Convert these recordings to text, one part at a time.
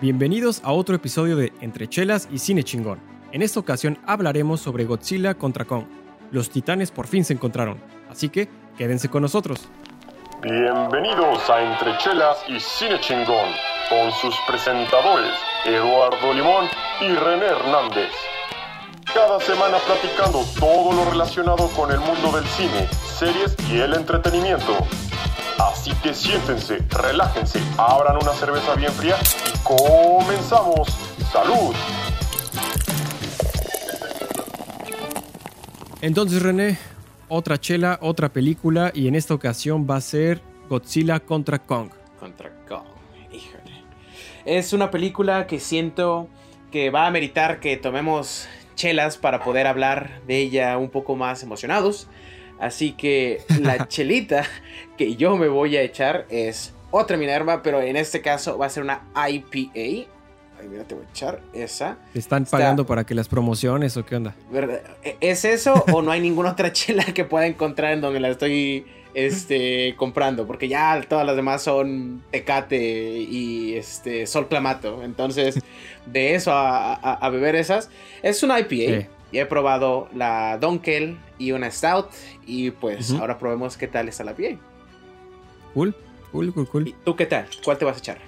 Bienvenidos a otro episodio de Entre Chelas y Cine Chingón. En esta ocasión hablaremos sobre Godzilla contra Kong. Los titanes por fin se encontraron, así que quédense con nosotros. Bienvenidos a Entre Chelas y Cine Chingón, con sus presentadores Eduardo Limón y René Hernández. Cada semana platicando todo lo relacionado con el mundo del cine, series y el entretenimiento. Así que siéntense, relájense, abran una cerveza bien fría y comenzamos. ¡Salud! Entonces René, otra chela, otra película y en esta ocasión va a ser Godzilla contra Kong. Contra Kong, híjole. Es una película que siento que va a meritar que tomemos chelas para poder hablar de ella un poco más emocionados. Así que la chelita que yo me voy a echar es otra Minerva, pero en este caso va a ser una IPA. Ay, mira, te voy a echar esa. ¿Te están pagando para que las promociones o qué onda? ¿Es eso o no hay ninguna otra chela que pueda encontrar en donde la estoy este, comprando? Porque ya todas las demás son Tecate y este, Sol Clamato. Entonces, de eso a, beber esas, es una IPA. Ya he probado la Donkel y una Stout. Y pues ahora probemos qué tal está la IPA. Cool, cool, cool, cool. ¿Y tú qué tal? ¿Cuál te vas a echar?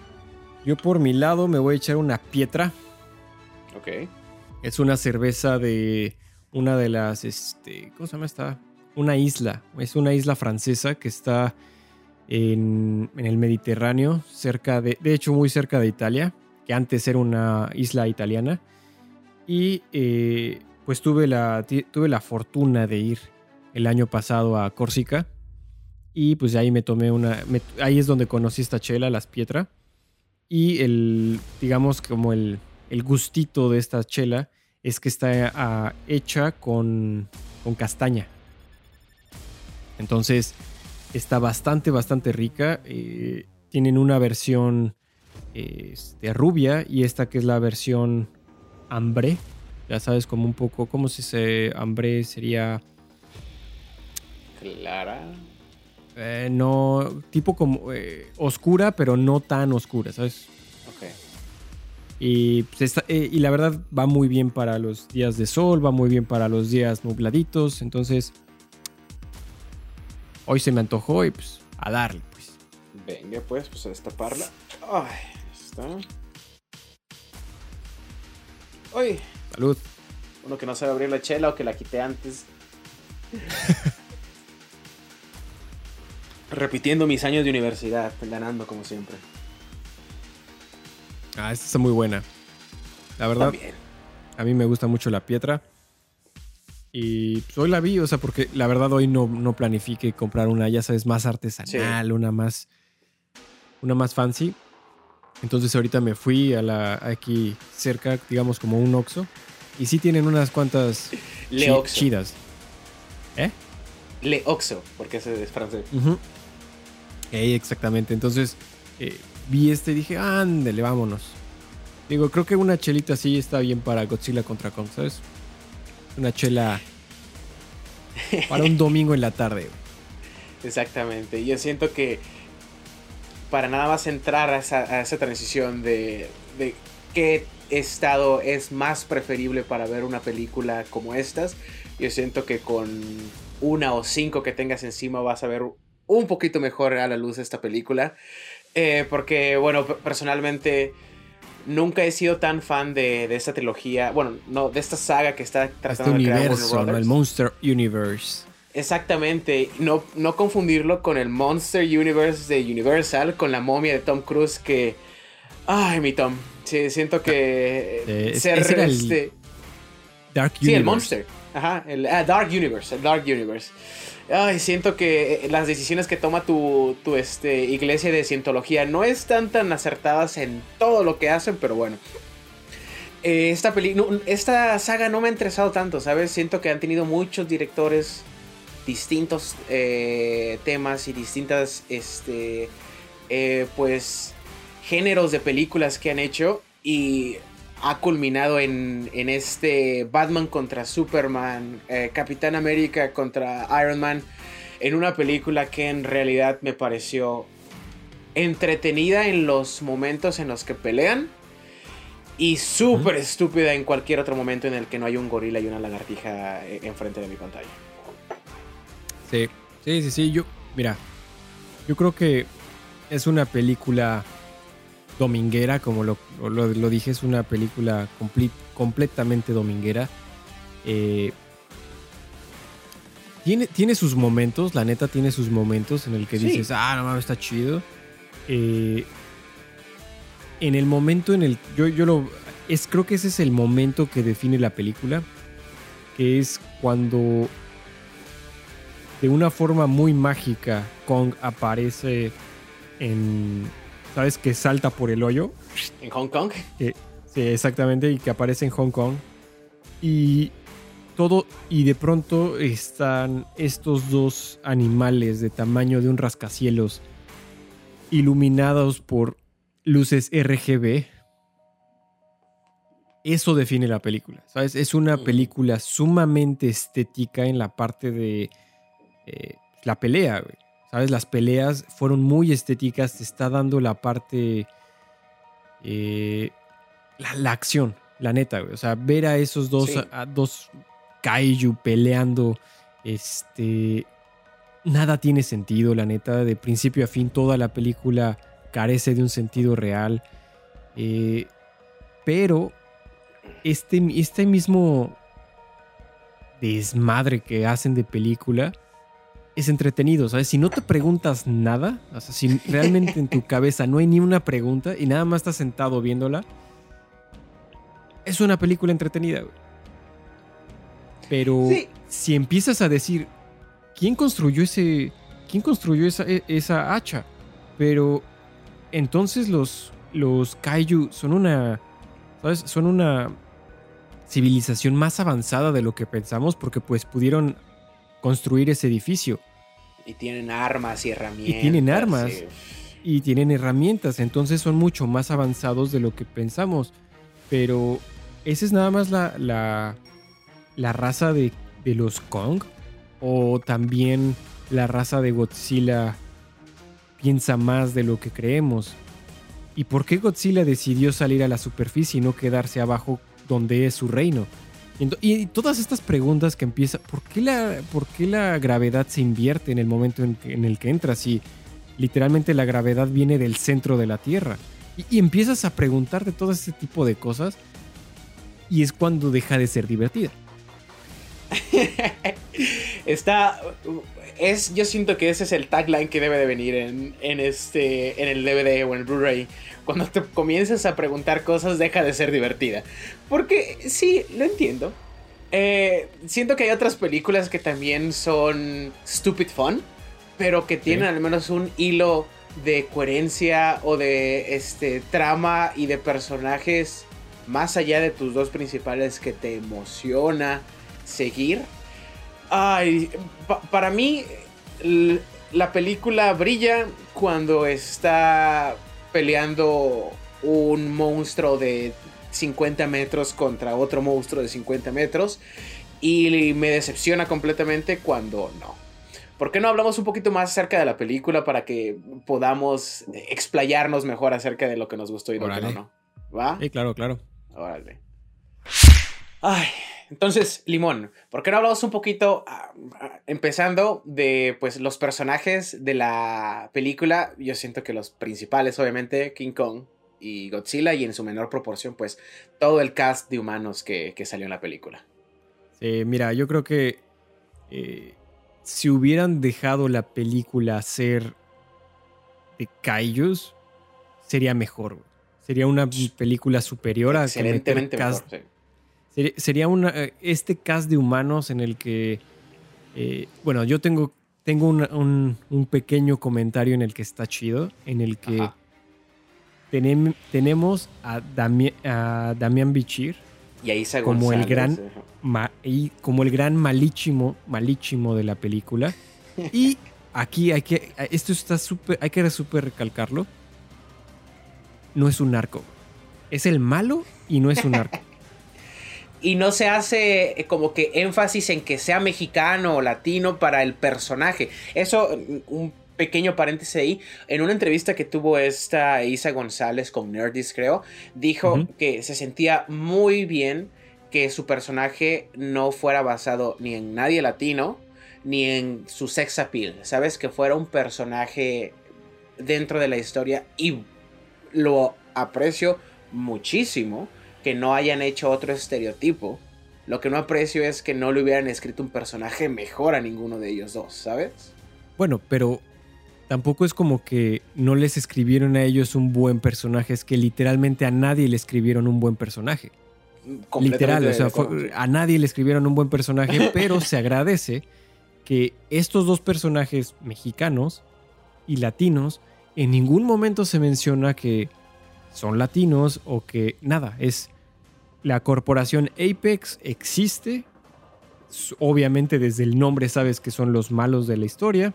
Yo por mi lado me voy a echar una Pietra. Ok. Es una cerveza de una de las, este, ¿cómo se llama esta? Una isla. Es una isla francesa que está en, el Mediterráneo, cerca de, de hecho muy cerca de Italia, que antes era una isla italiana. Y eh, pues tuve la, tuve la fortuna de ir el año pasado a Córcega. Y pues ahí me tomé una. ahí es donde conocí esta chela, las Pietra. Y el, digamos, como el, el gustito de esta chela es que está ah, hecha con, con castaña. Entonces está bastante, bastante rica. Eh, tienen una versión este, rubia y esta que es la versión hambre ya sabes, como un poco, ¿cómo si se hambre sería? Clara. Eh, no, tipo como eh, oscura, pero no tan oscura, ¿sabes? Ok. Y, pues eh, y la verdad va muy bien para los días de sol, va muy bien para los días nubladitos, entonces hoy se me antojó y pues a darle, pues. Venga, pues, pues a destaparla. Ay, está. Uy, Salud. Uno que no sabe abrir la chela o que la quité antes. Repitiendo mis años de universidad, ganando como siempre. Ah, esta está muy buena. La verdad, a mí me gusta mucho la piedra. Y pues, hoy la vi, o sea, porque la verdad hoy no, no planifique comprar una, ya sabes, más artesanal, una más. Una más fancy. Entonces ahorita me fui a la aquí cerca, digamos como un Oxxo. Y sí tienen unas cuantas chidas. ¿Eh? Le Oxo, porque ese es francés. exactamente. Entonces eh, vi este y dije, ándele, vámonos. Digo, creo que una chelita así está bien para Godzilla contra Kong, ¿sabes? Una chela para un domingo en la tarde. Exactamente. Yo siento que para nada más entrar a esa, transición de, de qué estado es más preferible para ver una película como estas, yo siento que con una o cinco que tengas encima vas a ver un poquito mejor a la luz esta película. Eh, porque, bueno, personalmente nunca he sido tan fan de, de, esta trilogía, bueno, no, de esta saga que está tratando este de crear universo, el Monster Universe. Exactamente, no, no confundirlo con el Monster Universe de Universal, con la momia de Tom Cruise que... Ay, mi Tom. Sí, siento que eh, ser este... Dark Universe. Sí, el Monster. Ajá, el ah, Dark Universe, el Dark Universe. Ay, siento que eh, las decisiones que toma tu, tu este, iglesia de cientología no están tan acertadas en todo lo que hacen, pero bueno. Eh, esta, esta saga no me ha interesado tanto, ¿sabes? Siento que han tenido muchos directores distintos eh, temas y distintas, este, eh, pues, géneros de películas que han hecho y ha culminado en, en este Batman contra Superman, eh, Capitán América contra Iron Man, en una película que en realidad me pareció entretenida en los momentos en los que pelean, y súper estúpida en cualquier otro momento en el que no hay un gorila y una lagartija enfrente de mi pantalla. Sí, sí, sí, sí. Yo, mira, yo creo que es una película dominguera, como lo, lo, dije, es una película completamente dominguera. Eh, tiene, tiene sus momentos, la neta tiene sus momentos en el que dices, ah, no mames, está chido. Eh, en el momento en el. Yo, yo lo. Es, creo que ese es el momento que define la película. Que es cuando. De una forma muy mágica, Kong aparece en. ¿Sabes? Que salta por el hoyo. ¿En Hong Kong? sí, exactamente. Y que aparece en Hong Kong. Y todo. Y de pronto están estos dos animales de tamaño de un rascacielos. Iluminados por luces RGB. Eso define la película, ¿sabes? Es una mm. película sumamente estética en la parte de eh, la pelea, ¿Sabes? Las peleas fueron muy estéticas, te está dando la parte... Eh, la, acción, la neta, O sea, ver a esos dos, a, dos kaiju peleando, este... Nada tiene sentido, la neta. De principio a fin, toda la película carece de un sentido real. Eh, pero este, este mismo desmadre que hacen de película es entretenido, ¿sabes? Si no te preguntas nada, o sea, si realmente en tu cabeza no hay ni una pregunta y nada más estás sentado viéndola, es una película entretenida, Pero si empiezas a decir, ¿quién construyó ese. ¿Quién construyó esa, e, esa hacha? Pero entonces los, los kaiju son una, ¿sabes? Son una civilización más avanzada de lo que pensamos porque pues pudieron construir ese edificio. Y tienen armas y herramientas. Y tienen armas. Y tienen herramientas. Entonces son mucho más avanzados de lo que pensamos. Pero esa es nada más la, la, la raza de, de los Kong. O también la raza de Godzilla piensa más de lo que creemos. ¿Y por qué Godzilla decidió salir a la superficie y no quedarse abajo donde es su reino? Y todas estas preguntas que empieza, ¿por qué la, por qué la gravedad se invierte en el momento en, el que entras? Si literalmente la gravedad viene del centro de la Tierra. Y, y empiezas a preguntarte todo ese tipo de cosas y es cuando deja de ser divertida. Está es, yo siento que ese es el tagline que debe de venir en, este, en el DVD o en el Blu-ray. Cuando te comienzas a preguntar cosas, deja de ser divertida. Porque sí, lo entiendo. Eh, siento que hay otras películas que también son stupid fun, pero que tienen al menos un hilo de coherencia o de este trama y de personajes más allá de tus dos principales que te emociona seguir. Ay, para mí la película brilla cuando está peleando un monstruo de 50 metros contra otro monstruo de 50 metros y me decepciona completamente cuando no. ¿Por qué no hablamos un poquito más acerca de la película para que podamos explayarnos mejor acerca de lo que nos gustó y lo que no? ¿Va? Sí, claro, claro. Órale. Ay, entonces, Limón, ¿por qué no hablamos un poquito, ah, empezando de pues los personajes de la película? Yo siento que los principales, obviamente, King Kong y Godzilla, y en su menor proporción, pues todo el cast de humanos que, salió en la película. Sí, mira, yo creo que eh, si hubieran dejado la película ser de Kaijus, sería mejor. Sería una película superior a que meter cast, Sería, una, eh, este cast de humanos en el que, eh, bueno, yo tengo, tengo un, pequeño comentario en el que está chido, en el que tenemos a, Damián Bichir y ahí como el gran y como el gran malísimo malísimo de la película. Y aquí hay que esto está súper hay que súper recalcarlo. No es un narco. Es el malo y no es un narco y no se hace eh, como que énfasis en que sea mexicano o latino para el personaje. Eso, un pequeño paréntesis ahí. En una entrevista que tuvo esta Isa González con Nerdist, creo, dijo que se sentía muy bien que su personaje no fuera basado ni en nadie latino, ni en su sex appeal, ¿sabes? Que fuera un personaje dentro de la historia y lo aprecio muchísimo que no hayan hecho otro estereotipo. Lo que no aprecio es que no le hubieran escrito un personaje mejor a ninguno de ellos dos, ¿sabes? Bueno, pero tampoco es como que no les escribieron a ellos un buen personaje, es que literalmente a nadie le escribieron un buen personaje. Literal, o sea, fue- a nadie le escribieron un buen personaje, pero se agradece que estos dos personajes mexicanos y latinos en ningún momento se menciona que son latinos o que nada, es la corporación Apex existe, obviamente desde el nombre sabes que son los malos de la historia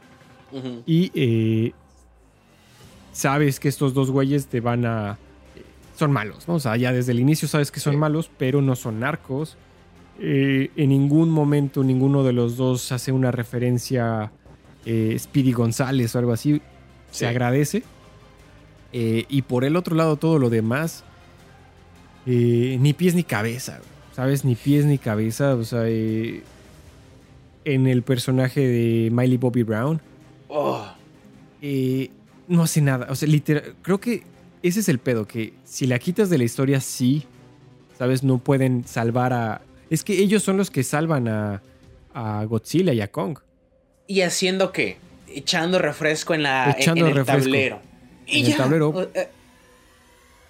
y eh, sabes que estos dos güeyes te van a... Son malos, ¿no? O sea, ya desde el inicio sabes que son Sí. malos, pero no son narcos. Eh, en ningún momento ninguno de los dos hace una referencia eh, Speedy González o algo así. Se agradece. Eh, y por el otro lado, todo lo demás, eh, ni pies ni cabeza, ¿sabes? Ni pies ni cabeza. O sea, eh, en el personaje de Miley Bobby Brown, Oh, no hace nada. O sea, literal, creo que ese es el pedo, que si la quitas de la historia, sí, ¿sabes? No pueden salvar a... Es que ellos son los que salvan a, a Godzilla y a Kong. ¿Y haciendo qué? Echando refresco en, la, en- el refresco. tablero. Y En el tablero. O- eh,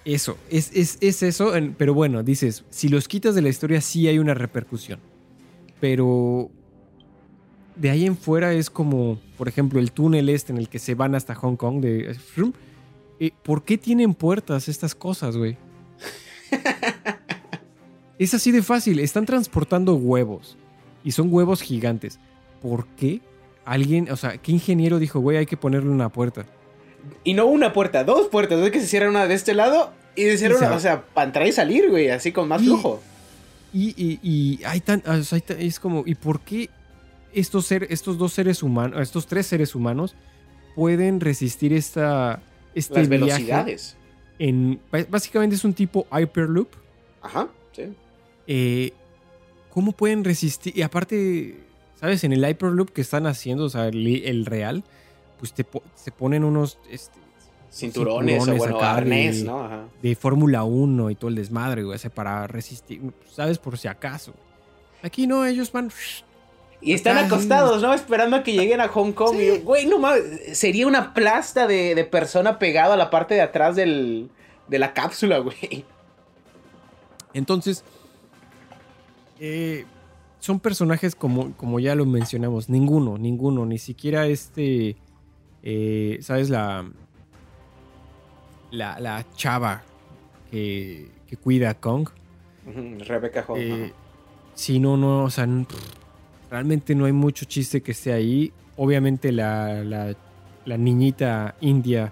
Eso, es, es, es eso, en- pero bueno, dices, si los quitas de la historia sí hay una repercusión. Pero de ahí en fuera es como, por ejemplo, el túnel este en el que se van hasta Hong Kong de... eh, ¿Por qué tienen puertas estas cosas, güey? es así de fácil, están transportando huevos y son huevos gigantes. ¿Por qué alguien, o sea, qué ingeniero dijo, güey, hay que ponerle una puerta? Y no una puerta, dos puertas. Es que se cierra una de este lado y se cierra Y una, o sea, para entrar y salir, güey, así con más Y- flujo. Y, y- y hay tan, o sea, hay tan- es como, ¿y por qué estos, ser, estos dos seres humanos, estos tres seres humanos pueden resistir esta, este Las viaje velocidades. en, básicamente es un tipo Hyperloop. Ajá, sí. eh, ¿Cómo pueden resistir? Y aparte, ¿sabes? En el Hyperloop que están haciendo, o sea, el, el real, pues te se ponen unos este, Cinturones, o bueno, arnés, de- ¿no? Ajá. de Fórmula 1 y todo el desmadre, güey, o sea, para resistir, ¿sabes? Por si acaso. Aquí no, ellos van... Y están acostados, ¿no? Esperando a que lleguen a Hong Kong. Y güey, no mames. Sería una plasta de, de persona pegada a la parte de atrás del, de la cápsula, güey. Entonces, eh, son personajes como, como ya lo mencionamos, ninguno, ninguno, ni siquiera este, eh, ¿sabes? La, la, la chava que, que cuida a Kong. Rebecca Hall. Eh, sí, no, no, o sea, realmente no hay mucho chiste que esté ahí. Obviamente la, la, la niñita india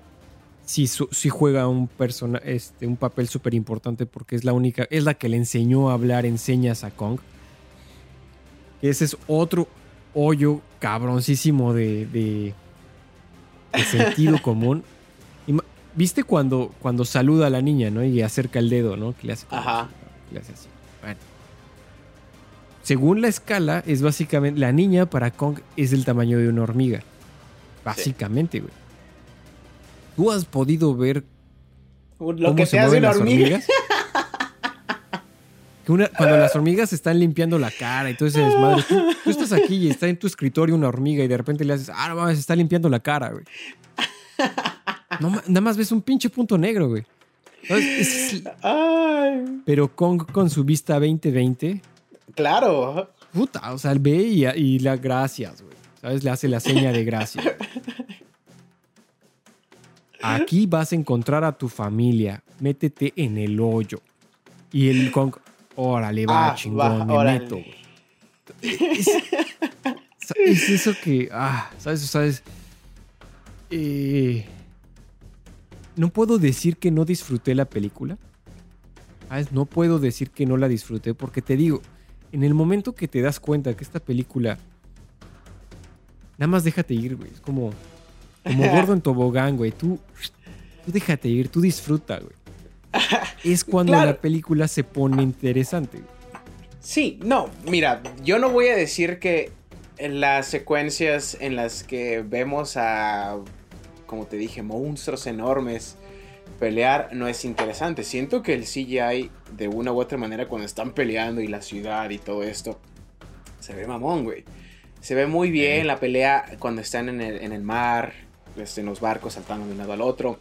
sí, su- sí juega un, persona, este, un papel súper importante porque es la única, es la que le enseñó a hablar en señas a Kong. Ese es otro hoyo cabroncísimo de, de, de sentido común. ¿Viste cuando, cuando saluda a la niña, no? Y acerca el dedo, ¿no? Que le hace Ajá. así, le hace así. Bueno. Según la escala, es básicamente. La niña para Kong es del tamaño de una hormiga. Básicamente, güey. ¿Tú has podido ver Lo cómo que se hace mueven una las hormiga. hormigas? Que una- cuando las hormigas están limpiando la cara y todo ese desmadre, tú, tú estás aquí y está en tu escritorio una hormiga y de repente le haces, ah, no mames, está limpiando la cara, güey. No nada más ves un pinche punto negro, güey. Pero Kong con su vista 2020, claro. puta, o sea, ve y, y la gracias, güey. ¿Sabes? Le hace la seña de gracias. Aquí vas a encontrar a tu familia. Métete en el hoyo. Y el Kong, órale, va, Ah, chingón, va, me meto. Es, es eso que, ah, ¿sabes? ¿Sabes? Eh, no puedo decir que no disfruté la película. ¿Sabes? No puedo decir que no la disfruté porque te digo, en el momento que te das cuenta que esta película, nada más déjate ir, güey. Es como, como gordo en tobogán, güey. Tú, tú déjate ir, tú disfruta, güey. Es cuando Claro. la película se pone interesante. Sí, no, mira, yo no voy a decir que en las secuencias en las que vemos a, como te dije, monstruos enormes pelear no es interesante. Siento que el CGI, de una u otra manera, cuando están peleando y la ciudad y todo esto, se ve mamón, güey. Se ve muy bien la pelea cuando están en el, en el mar, este, en los barcos saltando de un lado al otro.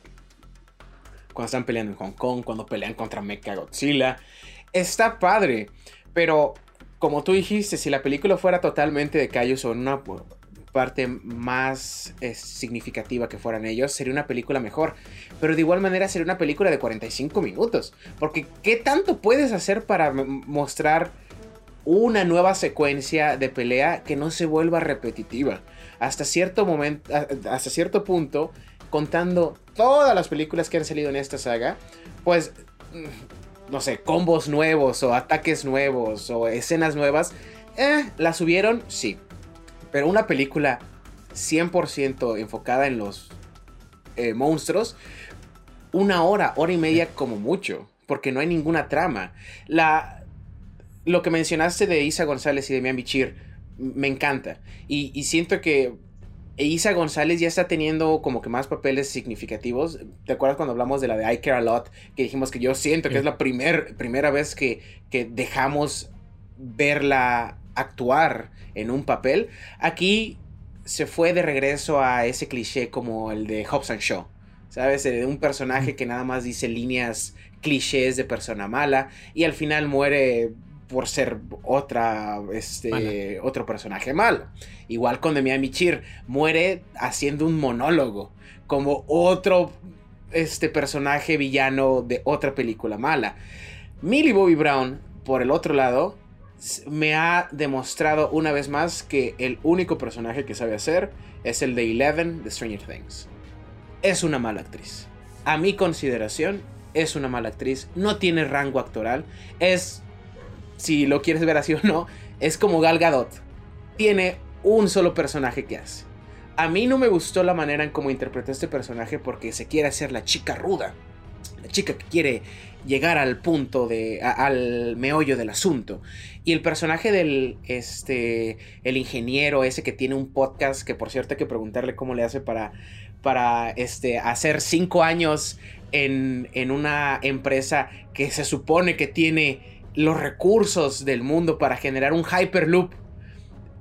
Cuando están peleando en Hong Kong, cuando pelean contra Mecha Godzilla. Está padre, pero como tú dijiste, si la película fuera totalmente de Kaijus o en una parte más eh, significativa que fueran ellos, sería una película mejor. Pero de igual manera sería una película de 45 minutos. Porque ¿qué tanto puedes hacer para mostrar una nueva secuencia de pelea que no se vuelva repetitiva? Hasta cierto momento, hasta cierto punto, contando todas las películas que han salido en esta saga, pues no sé, combos nuevos o ataques nuevos o escenas nuevas, eh, las subieron, sí. Pero una película 100% enfocada en los eh, monstruos, una hora, hora y media como mucho, porque no hay ninguna trama. La, lo que mencionaste de Isa González y de Mian Bichir, me encanta. Y, y siento que Isa González ya está teniendo como que más papeles significativos. ¿Te acuerdas cuando hablamos de la de I Care a Lot? Que dijimos que yo siento que Sí. es la primer, primera vez que, que dejamos verla actuar en un papel. Aquí se fue de regreso a ese cliché como el de Hobbs and Shaw. ¿Sabes? De un personaje que nada más dice líneas clichés de persona mala y al final muere por ser otra, este, otro personaje malo. Igual con Demian Michir, muere haciendo un monólogo, como otro este personaje villano de otra película mala. Millie Bobby Brown, por el otro lado, me ha demostrado una vez más que el único personaje que sabe hacer es el de Eleven de Stranger Things. Es una mala actriz. A mi consideración, es una mala actriz. No tiene rango actoral. Es, si lo quieres ver así o no, es como Gal Gadot. Tiene un solo personaje que hace. A mí no me gustó la manera en cómo interpretó este personaje porque se quiere hacer la chica ruda. La chica que quiere llegar al punto de al meollo del asunto. Y el personaje del este el ingeniero ese que tiene un podcast que por cierto hay que preguntarle cómo le hace para para este hacer cinco años en, en una empresa que se supone que tiene los recursos del mundo para generar un hyperloop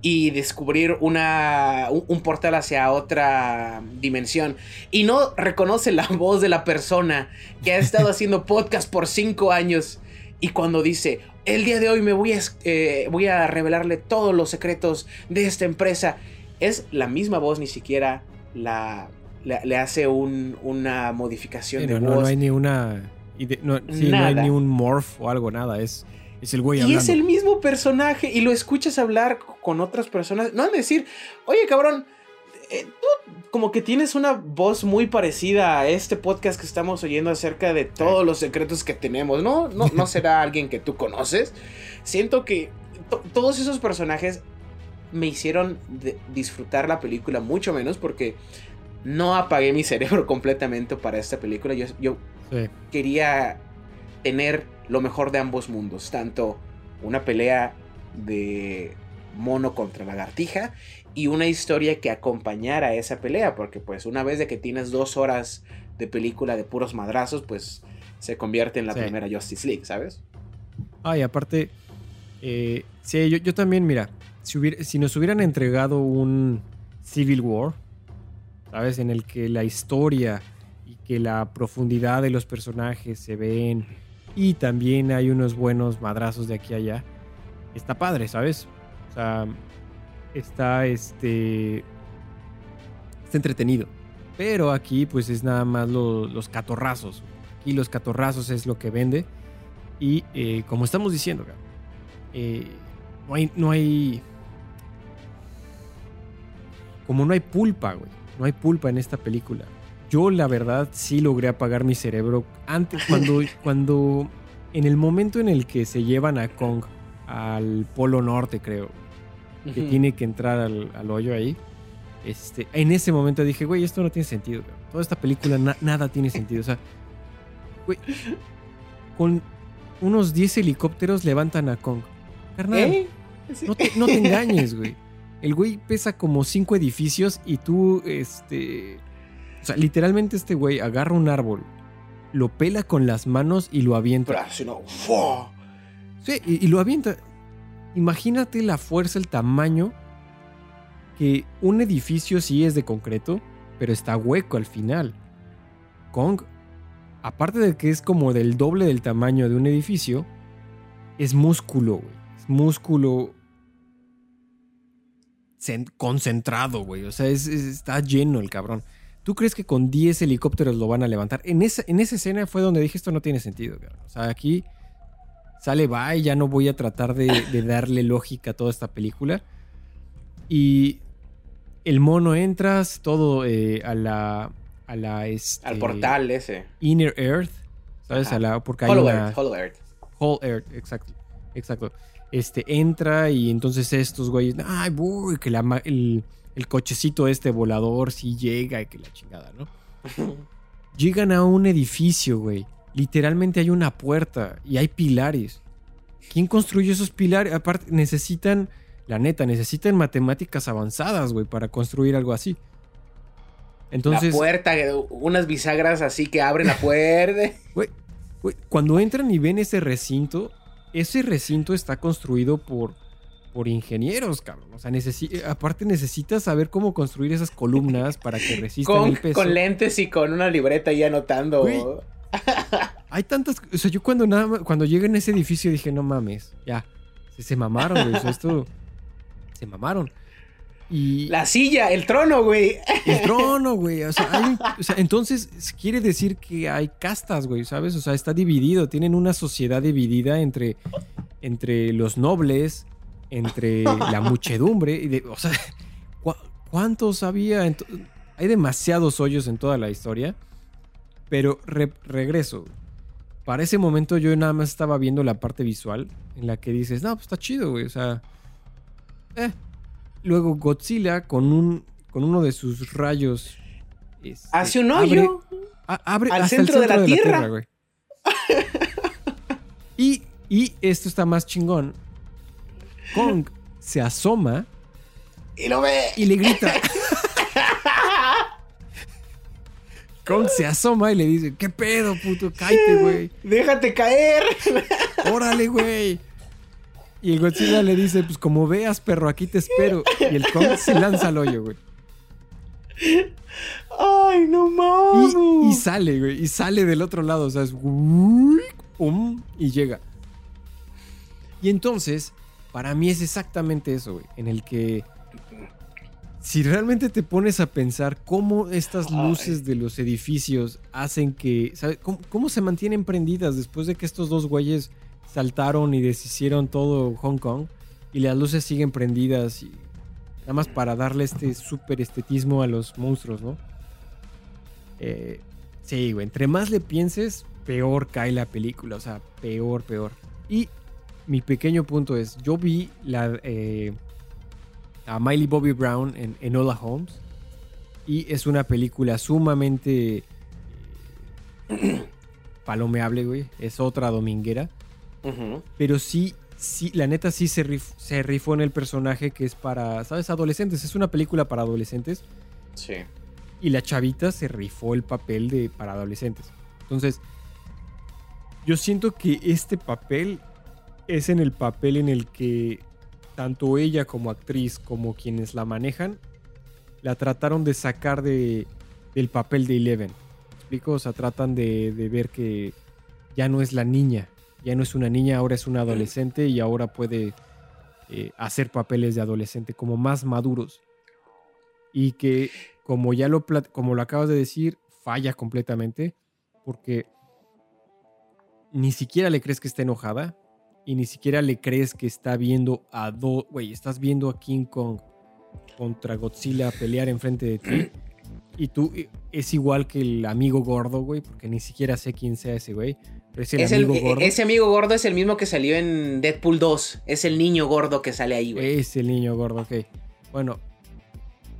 y descubrir una, un, portal hacia otra dimensión. Y no reconoce la voz de la persona que ha estado haciendo podcast por cinco años. Y cuando dice, el día de hoy me voy a, eh, voy a revelarle todos los secretos de esta empresa, es la misma voz, ni siquiera la, la- le hace un- una modificación de no, voz. no hay ni una. Ide- no, sí, no hay ni un morph o algo, nada. Es, es el güey Y hablando. es el mismo personaje y lo escuchas hablar con otras personas. No van a decir, oye cabrón, eh, tú como que tienes una voz muy parecida a este podcast que estamos oyendo acerca de todos los secretos que tenemos. No, no, no será alguien que tú conoces. Siento que to- todos esos personajes me hicieron disfrutar la película mucho menos porque no apagué mi cerebro completamente para esta película. Yo, yo Sí. quería tener lo mejor de ambos mundos, tanto una pelea de mono contra lagartija y una historia que acompañara a esa pelea, porque pues una vez de que tienes dos horas de película de puros madrazos, pues se convierte en la Sí. primera Justice League, ¿sabes? Ah, y aparte, eh, sí, yo, yo también, mira, si, hubiera- si nos hubieran entregado un Civil War, ¿sabes? En el que la historia y que la profundidad de los personajes se ven y también hay unos buenos madrazos de aquí a allá, está padre, ¿sabes? O sea, está este. Está entretenido. Pero aquí, pues es nada más lo- los catorrazos. Aquí los catorrazos es lo que vende. Y eh, como estamos diciendo, eh, no hay. No hay. Como no hay pulpa, güey. No hay pulpa en esta película. Yo, la verdad, sí logré apagar mi cerebro antes, cuando, cuando. En el momento en el que se llevan a Kong al Polo Norte, creo que tiene que entrar al, al hoyo ahí. Este, en ese momento dije, güey, esto no tiene sentido. Toda esta película na- nada tiene sentido. O sea, güey, con unos 10 helicópteros levantan a Kong. Carnal, ¿Eh? Sí. no te, no te engañes, güey. El güey pesa como cinco edificios y tú, este... O sea, literalmente este güey agarra un árbol, lo pela con las manos y lo avienta. Sí, y, y lo avienta. Imagínate la fuerza, el tamaño que un edificio sí es de concreto, pero está hueco al final. Kong, aparte de que es como del doble del tamaño de un edificio, es músculo, güey. Es músculo cen- concentrado, güey. O sea, es- es- está lleno el cabrón. ¿Tú crees que con 10 helicópteros lo van a levantar? En esa, en esa escena fue donde dije esto no tiene sentido, cabrón. O sea, aquí sale va y ya no voy a tratar de, de darle lógica a toda esta película. Y el mono entras todo eh, a la. A la este, Al portal ese. Inner Earth. ¿Sabes? Ajá. A la, porque hay Hollow una. Earth, Hollow Earth. Whole Earth, exacto. Exacto. Este entra y entonces estos güeyes. Ay, boy, que la el, el cochecito este volador sí llega y que la chingada, ¿no? Llegan a un edificio, güey. Literalmente hay una puerta y hay pilares. ¿Quién construyó esos pilares? Aparte, necesitan, la neta, necesitan matemáticas avanzadas, güey, para construir algo así. Entonces, la puerta, unas bisagras así que abren la puerta. güey, güey, cuando entran y ven ese recinto, ese recinto está construido por, por ingenieros, cabrón. O sea, necesi- aparte necesitas saber cómo construir esas columnas para que resistan con, el peso. con lentes y con una libreta ahí anotando. Güey. Hay tantas. O sea, yo cuando nada cuando llegué en ese edificio dije, no mames, ya. Se, se mamaron, güey. o sea, esto. Se mamaron. Y. La silla, el trono, güey. El trono, güey. O sea, hay o sea, entonces quiere decir que hay castas, güey, ¿sabes? O sea, está dividido. Tienen una sociedad dividida entre, entre los nobles, entre la muchedumbre. Y de- o sea, ¿cu- ¿cuántos había? hay demasiados hoyos en toda la historia. Pero re- regreso. Para ese momento yo nada más estaba viendo la parte visual en la que dices, no, pues está chido, güey. O sea, eh. Luego Godzilla con un con uno de sus rayos este, Hace un abre- hoyo. a- abre al hasta centro el de la centro Tierra. güey. y, y esto está más chingón. Kong se asoma Y lo ve. y le grita. Kong se asoma y le dice, ¿qué pedo, puto? Cállate, güey. Déjate caer. Órale, güey. Y el Godzilla le dice, pues como veas, perro, aquí te espero. Y el Kong se lanza al hoyo, güey. Ay, no mames. Y, y sale, güey. Y sale del otro lado. O sea, es... y llega. Y entonces, para mí es exactamente eso, güey. En el que... Si realmente te pones a pensar cómo estas luces de los edificios hacen que... ¿sabes? ¿Cómo, cómo se mantienen prendidas después de que estos dos güeyes saltaron y deshicieron todo Hong Kong? Y las luces siguen prendidas y... Nada más para darle este súper estetismo a los monstruos, ¿no? Eh, sí, güey. Entre más le pienses, peor cae la película. O sea, peor, peor. Y mi pequeño punto es: yo vi la, eh, a Miley Bobby Brown en Enola Holmes. Y es una película sumamente eh, palomeable, güey. Es otra dominguera. Pero sí, sí, la neta sí se, rif- se rifó en el personaje que es para, ¿sabes? Adolescentes. Es una película para adolescentes. Sí. Y la chavita se rifó el papel de para adolescentes. Entonces, yo siento que este papel es en el papel en el que tanto ella como actriz como quienes la manejan la trataron de sacar de, del papel de Eleven. ¿Me explico? O sea, tratan de, de ver que ya no es la niña, ya no es una niña, ahora es una adolescente y ahora puede eh, hacer papeles de adolescente como más maduros. Y que, como ya lo, como lo acabas de decir, falla completamente porque ni siquiera le crees que está enojada y ni siquiera le crees que está viendo a dos, güey, estás viendo a King Kong contra Godzilla pelear enfrente de ti y tú eh, es igual que el amigo gordo, güey, porque ni siquiera sé quién sea ese güey, pero es el Es el- amigo gordo. ese amigo gordo es el mismo que salió en Deadpool 2. Es el niño gordo que sale ahí, güey. Es el niño gordo, ok. Bueno,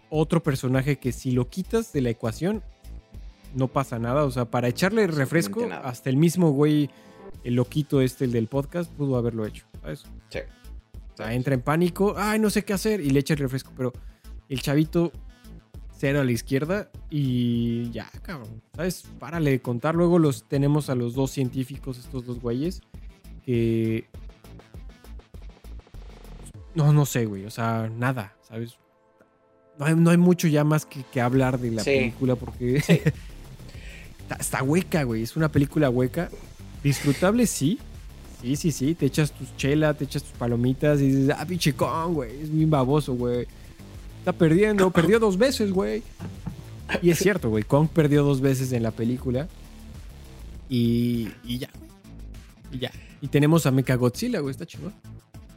otro personaje que si lo quitas de la ecuación, no pasa nada. O sea, para echarle refresco, hasta el mismo güey, el loquito este, el del podcast, pudo haberlo hecho. ¿sabes? Sí. O sea, entra en pánico, ay, no sé qué hacer, y le echa el refresco. Pero el chavito cero a la izquierda y ya, cabrón. ¿Sabes? Párale de contar. Luego los tenemos a los dos científicos, estos dos güeyes, que. No, no sé, güey. O sea, nada, ¿sabes? No hay, no hay mucho ya más que, que hablar de la Sí. película porque. está, está hueca, güey. Es una película hueca. Disfrutable, sí. Sí, sí, sí. Te echas tus chela, te echas tus palomitas y dices, ah, pinche con, güey. Es bien baboso, güey. Está perdiendo. Perdió dos veces, güey. Y es cierto, güey. Kong perdió dos veces en la película. Y, y ya. Y ya. Y tenemos a Mecha Godzilla, güey. Está chingón.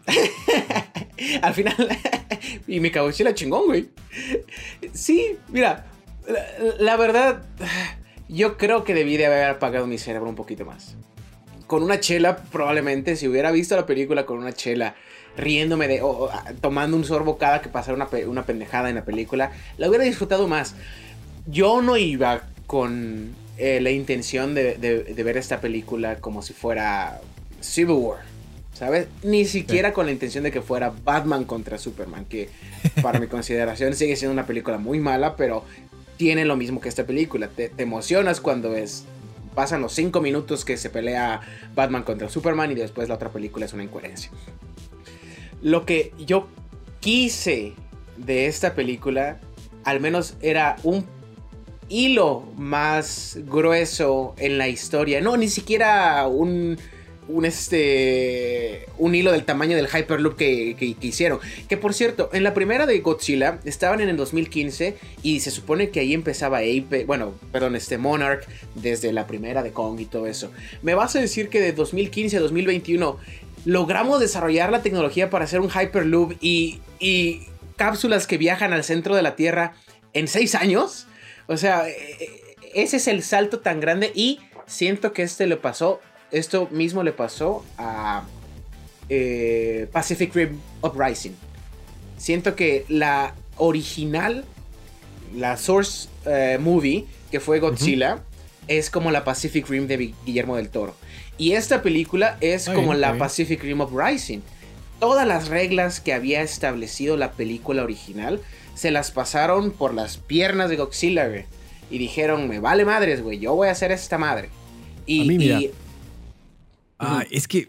Al final. y me cagó la chingón, güey. Sí, mira. La, la verdad. Yo creo que debí de haber apagado mi cerebro un poquito más. Con una chela, probablemente, si hubiera visto la película con una chela, riéndome de. o- o, tomando un sorbo cada que pasara una, pe- una pendejada en la película, la hubiera disfrutado más. Yo no iba con eh, la intención de, de- de ver esta película como si fuera Civil War. ¿Sabes? Ni siquiera con la intención de que fuera Batman contra Superman, que para mi consideración sigue siendo una película muy mala, pero tiene lo mismo que esta película. Te, te emocionas cuando ves, pasan los cinco minutos que se pelea Batman contra Superman y después la otra película es una incoherencia. Lo que yo quise de esta película, al menos era un hilo más grueso en la historia. No, ni siquiera un, un, este, un hilo del tamaño del Hyperloop que, que, hicieron. Que por cierto, en la primera de Godzilla estaban en el 2015 y se supone que ahí empezaba Ape, bueno, perdón, este Monarch desde la primera de Kong y todo eso. Me vas a decir que de 2015 a 2021 logramos desarrollar la tecnología para hacer un Hyperloop y, y cápsulas que viajan al centro de la Tierra en seis años. O sea, eh, ese es el salto tan grande y siento que este le pasó, esto mismo le pasó a eh, Pacific Rim Uprising. Siento que la original, la source eh, movie, que fue Godzilla, es como la Pacific Rim de Guillermo del Toro. Y esta película es como bien, la bien. Pacific Rim Uprising. Todas las reglas que había establecido la película original se las pasaron por las piernas de Godzilla, güey. Y dijeron, me vale madres, güey, yo voy a hacer esta madre. Y, A mí, mira. y- Ah, es que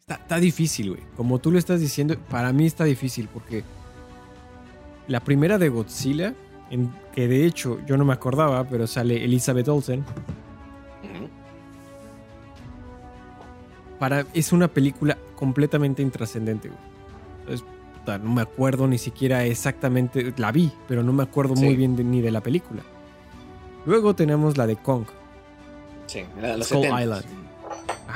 está, está difícil, güey. Como tú lo estás diciendo, para mí está difícil porque la primera de Godzilla, en, que de hecho yo no me acordaba, pero sale Elizabeth Olsen, para, es una película completamente intrascendente, güey. Entonces, puta, no me acuerdo ni siquiera exactamente, la vi, pero no me acuerdo Sí. muy bien de- ni de la película. Luego tenemos la de Kong. Sí, la de los Skull 70s. Island.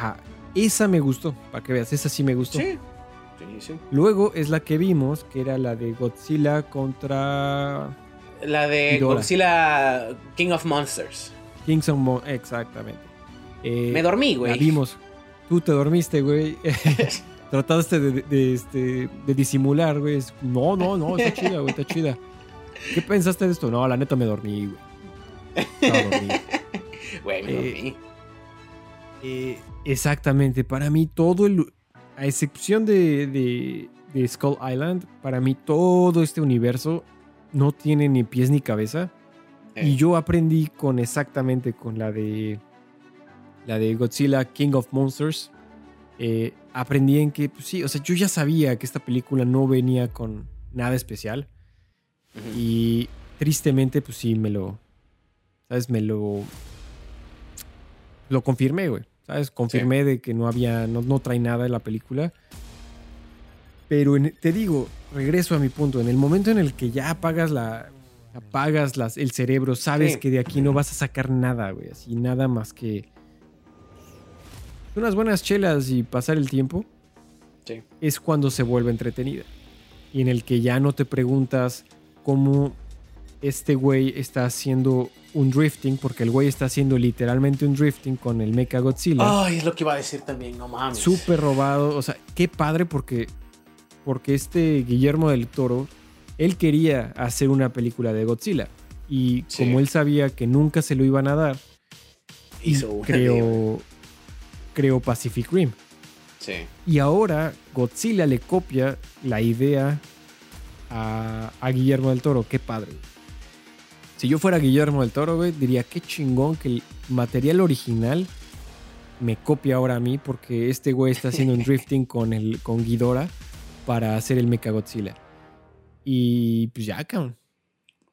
Ajá. Esa me gustó, para que veas, esa sí me gustó. Sí, sí, sí. Luego es la que vimos, que era la de Godzilla contra La de. Godzilla King of Monsters. King of Mon- Exactamente. Eh, Me dormí, La güey. vimos. Tú te dormiste, güey. Trataste de, de- este, de disimular, güey. No, no, no, está chida, güey, está chida. ¿Qué pensaste de esto? No, la neta me dormí, güey. Estaba dormido. Güey, me Eh, dormí. Eh, exactamente, para mí todo el... A excepción de, de, de Skull Island, para mí todo este universo no tiene ni pies ni cabeza. Eh, Y yo aprendí con exactamente con la de la de Godzilla King of Monsters. eh, aprendí en que, pues sí, o sea, yo ya sabía que esta película no venía con nada especial. Y tristemente, pues sí, me lo. ¿Sabes? Me lo. Lo confirmé, güey. ¿Sabes? Confirmé de que no había. No, no trae nada en la película. Pero en- te digo, regreso a mi punto. En el momento en el que ya apagas la. Apagas las, el cerebro, sabes Sí. que de aquí no vas a sacar nada, güey. Así nada más que. Unas buenas chelas y pasar el tiempo Sí. es cuando se vuelve entretenida. Y en el que ya no te preguntas cómo este güey está haciendo un drifting, porque el güey está haciendo literalmente un drifting con el Mecha Godzilla. Ay, es lo que iba a decir también, no mames. Súper robado. O sea, qué padre porque, porque este Guillermo del Toro él quería hacer una película de Godzilla. Y Sí. como él sabía que nunca se lo iban a dar, Hizo creó, creó Pacific Rim. Sí. Y ahora Godzilla le copia la idea a, a Guillermo del Toro. Qué padre. Si yo fuera Guillermo del Toro, güey, diría qué chingón que el material original me copia ahora a mí porque este güey está haciendo un drifting con, el, con Ghidorah para hacer el Mecha Godzilla. Y pues ya, cabrón.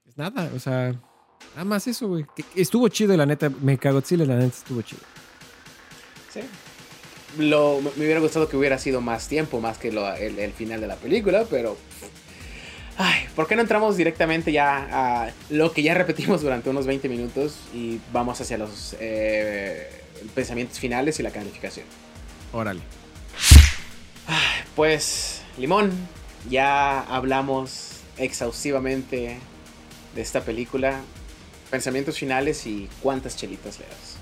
Es nada, o sea, nada más eso, güey. Estuvo chido, la neta. Mecha Godzilla, la neta, estuvo chido. Sí. Lo, me me hubiera gustado que hubiera sido más tiempo, más que lo- el, el final de la película, pero... Ay, ¿por qué no entramos directamente ya a lo que ya repetimos durante unos 20 minutos y vamos hacia los eh, pensamientos finales y la calificación? Órale. Pues, Limón, ya hablamos exhaustivamente de esta película. Pensamientos finales y cuántas chelitas le das.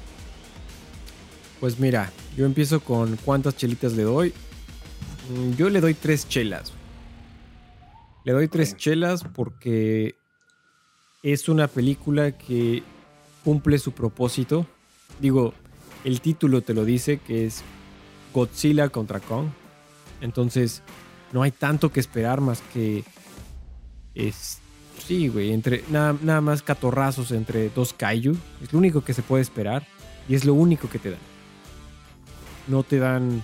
Pues mira, yo empiezo con cuántas chelitas le doy. Mm, Yo le doy tres chelas. Le doy tres chelas porque es una película que cumple su propósito. Digo, el título te lo dice que es Godzilla contra Kong. Entonces, no hay tanto que esperar más que es sí, güey, entre nada, nada más catorrazos entre dos kaiju. Es lo único que se puede esperar y es lo único que te dan. No te dan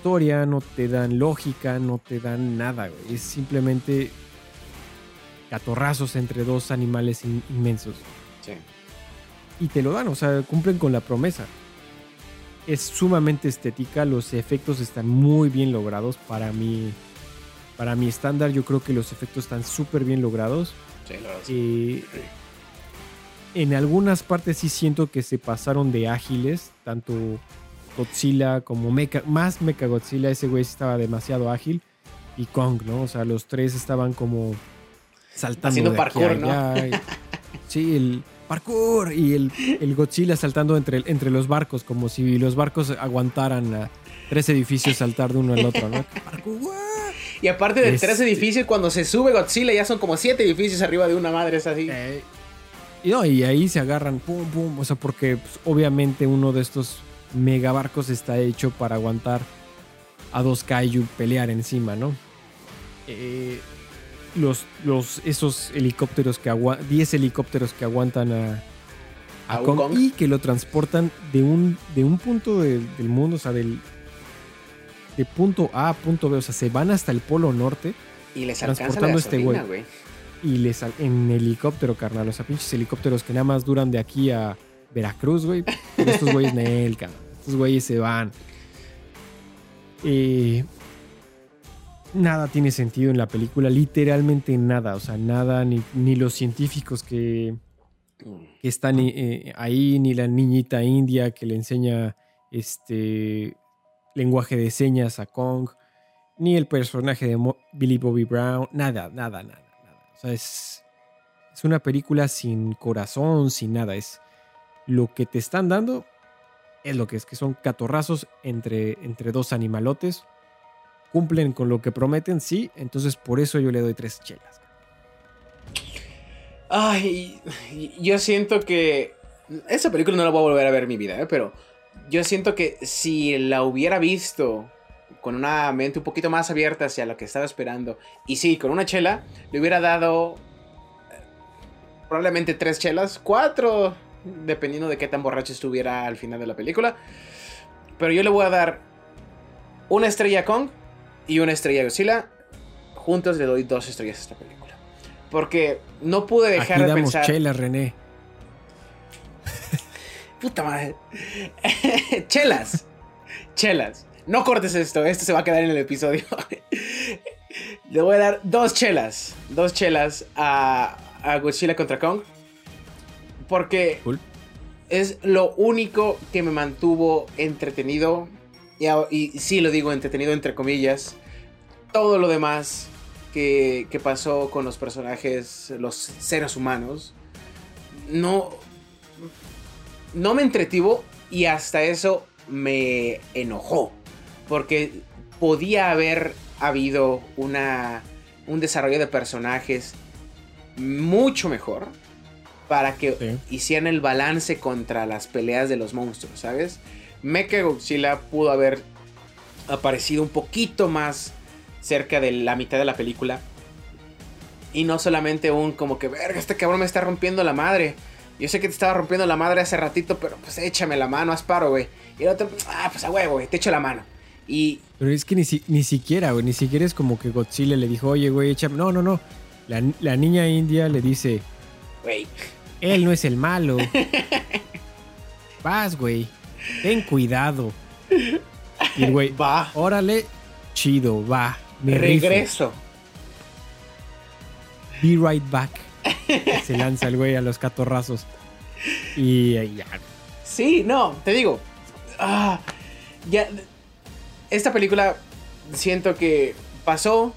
historia, no te dan lógica, no te dan nada, güey. Es simplemente catorrazos entre dos animales in- inmensos. Sí. Y te lo dan, o sea, cumplen con la promesa. Es sumamente estética, los efectos están muy bien logrados para mí. Para mi estándar, yo creo que los efectos están súper bien logrados. Sí, la verdad. Eh, en algunas partes sí siento que se pasaron de ágiles, tanto Godzilla como Mecha, más Mecha Godzilla, ese güey estaba demasiado ágil, y Kong, ¿no? O sea, los tres estaban como saltando. Haciendo de aquí a parkour, ¿no? allá, y- sí, el parkour y el, el Godzilla saltando entre, entre los barcos, como si los barcos aguantaran a tres edificios saltar de uno al otro, ¿no? Parkour. Y aparte de Este- tres edificios, cuando se sube Godzilla ya son como siete edificios arriba de una madre, es así. Eh, y, no, y ahí se agarran, pum, pum. O sea, porque pues, obviamente uno de estos megabarcos está hecho para aguantar a dos kaiju pelear encima, ¿no? Eh, los, los, esos helicópteros que aguantan, 10 helicópteros que aguantan a, a, ¿A un Kong, Kong? y que lo transportan de un, de un punto de- del mundo, o sea, del, de punto A a punto B, o sea, se van hasta el polo norte Y les transportando a este güey. y les en helicóptero, carnal. O sea, pinches helicópteros que nada más duran de aquí a Veracruz, güey. Estos güeyes, Nel. Estos güeyes se van. Eh, nada tiene sentido en la película, literalmente nada. O sea, nada, ni, ni los científicos que, que están eh, ahí, ni la niñita india que le enseña este lenguaje de señas a Kong, ni el personaje de Billy Bobby Brown, nada, nada, nada, nada. O sea, es, es una película sin corazón, sin nada. Es lo que te están dando, es lo que es, que son catorrazos entre, entre dos animalotes. Cumplen con lo que prometen, sí. Entonces por eso yo le doy tres chelas. Ay, yo siento que. Esa película no la voy a volver a ver en mi vida, ¿eh? pero yo siento que si la hubiera visto con una mente un poquito más abierta hacia lo que estaba esperando, y sí, con una chela, le hubiera dado eh, probablemente tres chelas, cuatro, dependiendo de qué tan borracho estuviera al final de la película. Pero yo le voy a dar una estrella a Kong y una estrella a Godzilla. Juntos le doy dos estrellas a esta película. Porque no pude dejar Aquí de damos pensar. chelas, René. Puta madre. chelas. Chelas. No cortes esto, esto se va a quedar en el episodio. Le voy a dar dos chelas. Dos chelas a, a Godzilla contra Kong. Porque Cool. es lo único que me mantuvo entretenido. Y, sí lo digo entretenido entre comillas. Todo lo demás que, que pasó con los personajes, los seres humanos, no, no me entretuvo y hasta eso me enojó. Porque podía haber habido una un desarrollo de personajes mucho mejor para que Sí. hicieran el balance contra las peleas de los monstruos, ¿sabes? Mecha Godzilla pudo haber aparecido un poquito más cerca de la mitad de la película. Y no solamente un como que, verga, este cabrón me está rompiendo la madre. Yo sé que te estaba rompiendo la madre hace ratito, pero pues échame la mano, haz paro, güey. Y el otro, ah, pues a huevo, güey, te echo la mano. Y Pero es que ni, si- ni siquiera, güey, ni siquiera es como que Godzilla le dijo, oye, güey, échame. No, no, no. La, la niña india le dice, Güey, él no es el malo. Vas, güey. Ten cuidado. Y el güey, va, órale, chido, va. Me rifo. regreso. Be right back. Se lanza el güey a los catorrazos. Y ahí ya. Sí, no, te digo. ah, ya. Esta película siento que pasó.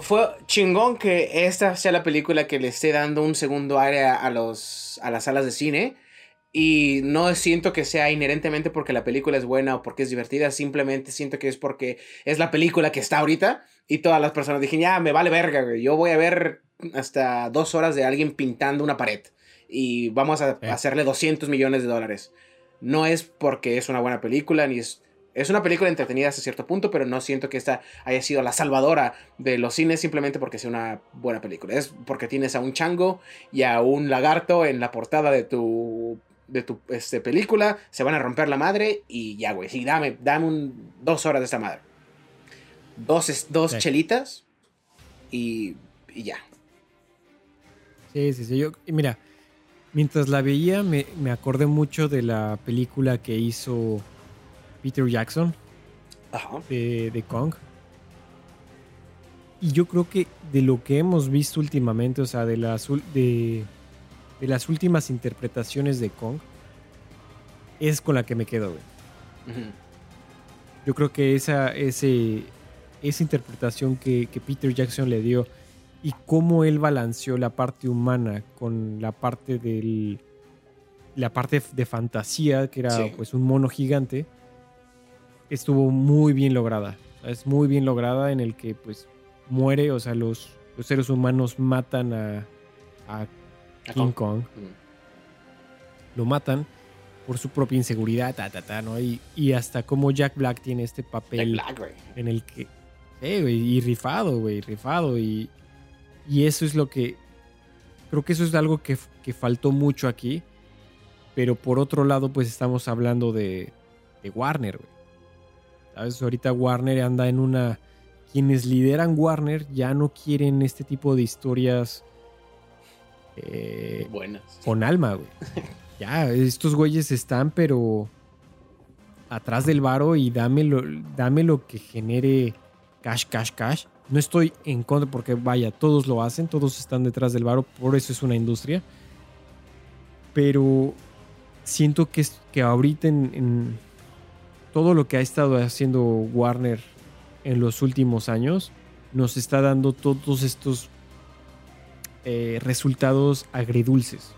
Fue chingón que esta sea la película que le esté dando un segundo aire a, los, a las salas de cine. Y no siento que sea inherentemente porque la película es buena o porque es divertida. Simplemente siento que es porque es la película que está ahorita. Y todas las personas dijeron, ya, me vale verga, güey. Yo voy a ver hasta dos horas de alguien pintando una pared. Y vamos a Sí. hacerle 200 millones de dólares. No es porque es una buena película, ni es... Es una película entretenida hasta cierto punto, pero no siento que esta haya sido la salvadora de los cines simplemente porque sea una buena película. Es porque tienes a un chango y a un lagarto en la portada de tu de tu este, película, se van a romper la madre y ya, güey. Sí, dame, dame un, dos horas de esta madre. Dos, es- dos Sí. chelitas y, y ya. Sí, sí, sí. Yo, mira, mientras la veía, me, me acordé mucho de la película que hizo Peter Jackson Ajá. de, de Kong. Y yo creo que de lo que hemos visto últimamente, o sea, de las, de, de las últimas interpretaciones de Kong, es con la que me quedo, güey. Yo creo que esa, ese, esa interpretación que, que Peter Jackson le dio y cómo él balanceó la parte humana con la parte del la parte de fantasía que era Sí. pues un mono gigante estuvo muy bien lograda es muy bien lograda en el que pues muere o sea los, los seres humanos matan a, a King. Kong Ujú. lo matan por su propia inseguridad ta, ta, ta, ¿no? y, y hasta como Jack Black tiene este papel Black, güey. en el que. Sí, güey, y rifado, güey, rifado. Y, y eso es lo que. Creo que eso es algo que, que faltó mucho aquí. Pero por otro lado, pues estamos hablando de, de Warner, güey. ¿Sabes? Ahorita Warner anda en una. Quienes lideran Warner ya no quieren este tipo de historias. eh, Buenas. con alma, güey. Ya, estos güeyes están, pero atrás del varo y dame lo, dame lo que genere cash, cash, cash. No estoy en contra porque, vaya, todos lo hacen, todos están detrás del varo, por eso es una industria. Pero siento que, que ahorita en, en todo lo que ha estado haciendo Warner en los últimos años, nos está dando todos estos eh, resultados agridulces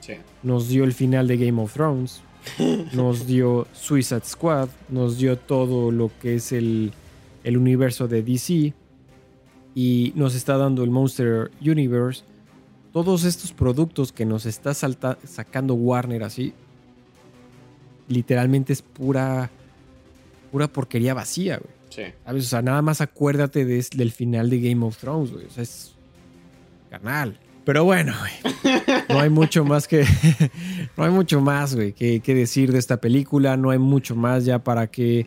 Sí. nos dio el final de Game of Thrones, nos dio Suicide Squad, nos dio todo lo que es el, el universo de DC y nos está dando el Monster Universe. Todos estos productos que nos está salta- sacando Warner así, literalmente es pura, pura porquería vacía, güey. Sí. ¿Sabes? O sea, nada más acuérdate de- del final de Game of Thrones, güey. O sea, es carnal. Pero bueno, güey. No hay mucho más que. no hay mucho más, güey, que, que decir de esta película. No hay mucho más ya para que.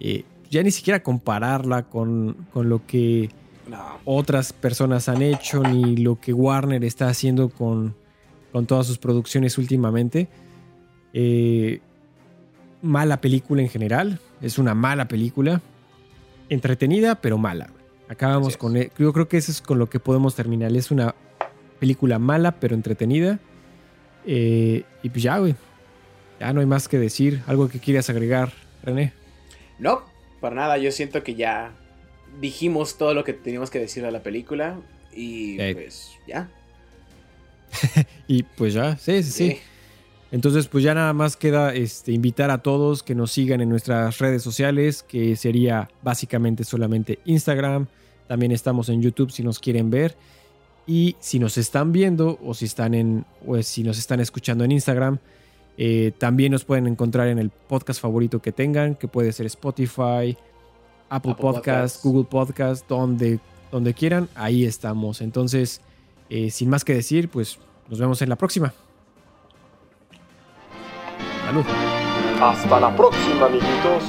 eh, ya ni siquiera compararla con, con lo que No. otras personas han hecho, ni lo que Warner está haciendo con, con todas sus producciones últimamente. Eh, mala película en general. Es una mala película. Entretenida, pero mala. Acabamos con. e- Yo creo que eso es con lo que podemos terminar. Es una película mala, pero entretenida. Eh, y pues ya, güey. Ya no hay más que decir. Algo que quieras agregar, René. No, para nada. Yo siento que ya dijimos todo lo que teníamos que decir de la película. Y Ok. pues ya. Y pues ya, sí, sí, sí. Entonces, pues ya nada más queda este, invitar a todos que nos sigan en nuestras redes sociales, que sería básicamente solamente Instagram, También estamos en YouTube si nos quieren ver. Y si nos están viendo o si están en o si nos están escuchando en Instagram, eh, también nos pueden encontrar en el podcast favorito que tengan, que puede ser Spotify, Apple, Apple Podcast, Podcasts. Google Podcast, donde, donde quieran, ahí estamos. Entonces, eh, sin más que decir, pues nos vemos en la próxima. Hasta la próxima, amiguitos.